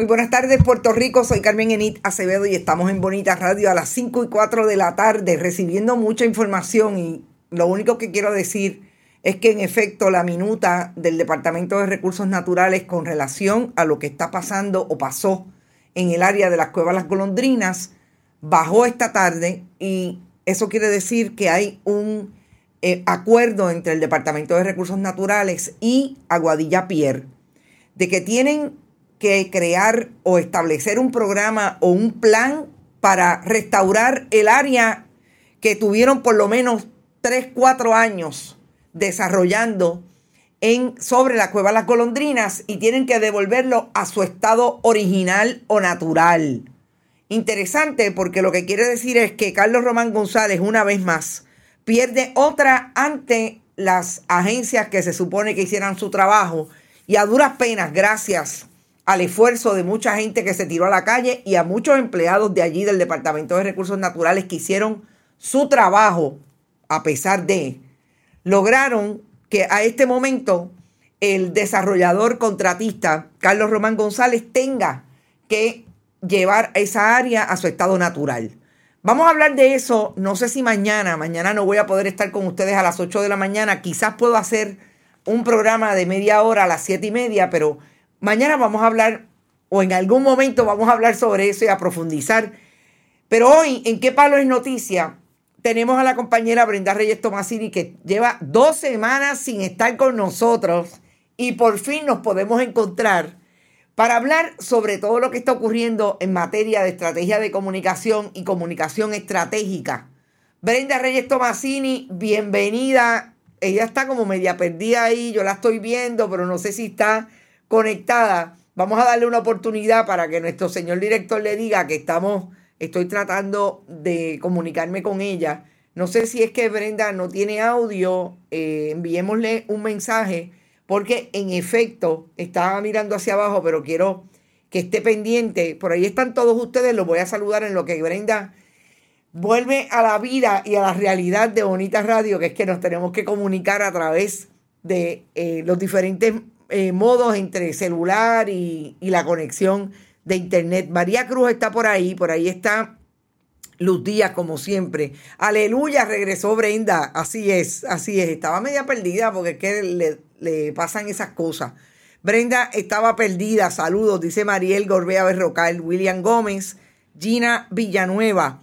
Muy buenas tardes, Puerto Rico. Soy Carmen Enit Acevedo y estamos en Bonita Radio a las 5 y 4 de la tarde recibiendo mucha información. Y lo único que quiero decir es que en efecto la minuta del Departamento de Recursos Naturales con relación a lo que está pasando o pasó en el área de las cuevas Las Golondrinas bajó esta tarde y eso quiere decir que hay un eh, acuerdo entre el Departamento de Recursos Naturales y Aguadilla Pier de que tienen que crear o establecer un programa o un plan para restaurar el área que tuvieron por lo menos 3, 4 años desarrollando en, sobre la cueva Las Golondrinas y tienen que devolverlo a su estado original o natural. Interesante porque lo que quiere decir es que Carlos Román González una vez más pierde otra ante las agencias que se supone que hicieran su trabajo y a duras penas, gracias al esfuerzo de mucha gente que se tiró a la calle y a muchos empleados de allí del Departamento de Recursos Naturales que hicieron su trabajo a pesar de lograron que a este momento el desarrollador contratista Carlos Román González tenga que llevar esa área a su estado natural. Vamos a hablar de eso, no sé si mañana, mañana no voy a poder estar con ustedes a las 8 de la mañana, quizás puedo hacer un programa de media hora a las 7 y media, pero mañana vamos a hablar, o en algún momento vamos a hablar sobre eso y a profundizar. Pero hoy, ¿en qué palo es noticia? tenemos a la compañera Brenda Reyes Tomasini que lleva dos semanas sin estar con nosotros y por fin nos podemos encontrar para hablar sobre todo lo que está ocurriendo en materia de estrategia de comunicación y comunicación estratégica. Brenda Reyes Tomasini, bienvenida. Ella está como media perdida ahí, yo la estoy viendo, pero no sé si está conectada. Vamos a darle una oportunidad para que nuestro señor director le diga que estamos Estoy tratando de comunicarme con ella. No sé si es que Brenda no tiene audio. Eh, enviémosle un mensaje porque en efecto estaba mirando hacia abajo, pero quiero que esté pendiente. Por ahí están todos ustedes. Los voy a saludar en lo que Brenda vuelve a la vida y a la realidad de Bonita Radio, que es que nos tenemos que comunicar a través de eh, los diferentes eh, modos entre celular y, y la conexión de internet. María Cruz está por ahí, por ahí está Luz Díaz, como siempre. Aleluya, regresó Brenda. Así es, así es. Estaba media perdida porque es que le, le pasan esas cosas. Brenda estaba perdida. Saludos, dice Mariel Gorbea Berrocal, William Gómez, Gina Villanueva.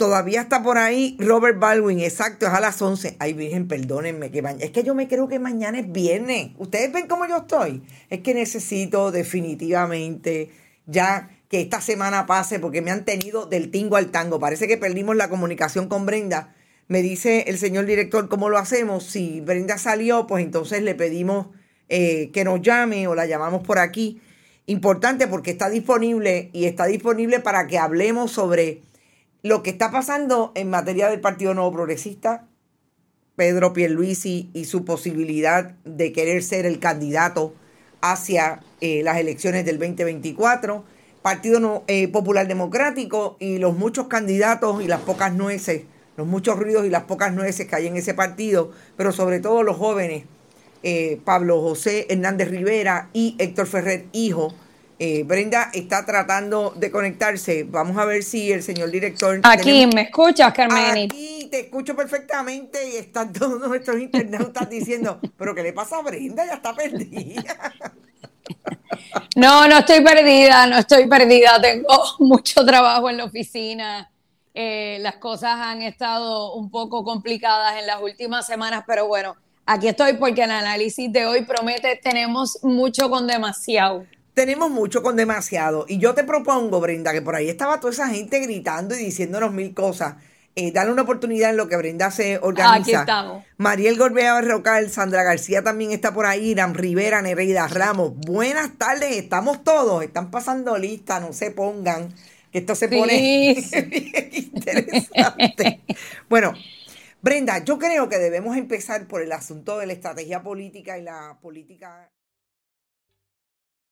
Todavía está por ahí Robert Baldwin, exacto, es a las 11. Ay, Virgen, perdónenme, que es que yo me creo que mañana es viernes. ¿Ustedes ven cómo yo estoy? Es que necesito definitivamente ya que esta semana pase porque me han tenido del tingo al tango. Parece que perdimos la comunicación con Brenda. Me dice el señor director cómo lo hacemos. Si Brenda salió, pues entonces le pedimos eh, que nos llame o la llamamos por aquí. Importante porque está disponible y está disponible para que hablemos sobre lo que está pasando en materia del Partido Nuevo Progresista, Pedro Pierluisi y su posibilidad de querer ser el candidato hacia eh, las elecciones del 2024, Partido eh, Popular Democrático y los muchos candidatos y las pocas nueces los muchos ruidos y las pocas nueces que hay en ese partido, pero sobre todo los jóvenes, eh, Pablo José Hernández Rivera y Héctor Ferrer, hijo. Eh, Brenda está tratando de conectarse. Vamos a ver si el señor director. Aquí, ¿me escuchas, Carmen? Aquí te escucho perfectamente y están todos nuestros internautas diciendo, pero ¿qué le pasa a Brenda? Ya está perdida. No, no estoy perdida, no estoy perdida. Tengo mucho trabajo en la oficina. Eh, las cosas han estado un poco complicadas en las últimas semanas, pero bueno, aquí estoy porque el análisis de hoy promete, tenemos mucho con demasiado. Tenemos mucho con demasiado. Y yo te propongo, Brenda, que por ahí estaba toda esa gente gritando y diciéndonos mil cosas. Eh, dale una oportunidad en lo que Brenda se organiza. Aquí estamos. Mariel Gorbea Berrocal, Sandra García también está por ahí, Irán Rivera, Nereida Ramos. Buenas tardes, estamos todos, están pasando lista, no se pongan, que esto se pone interesante. bueno, Brenda, yo creo que debemos empezar por el asunto de la estrategia política y la política.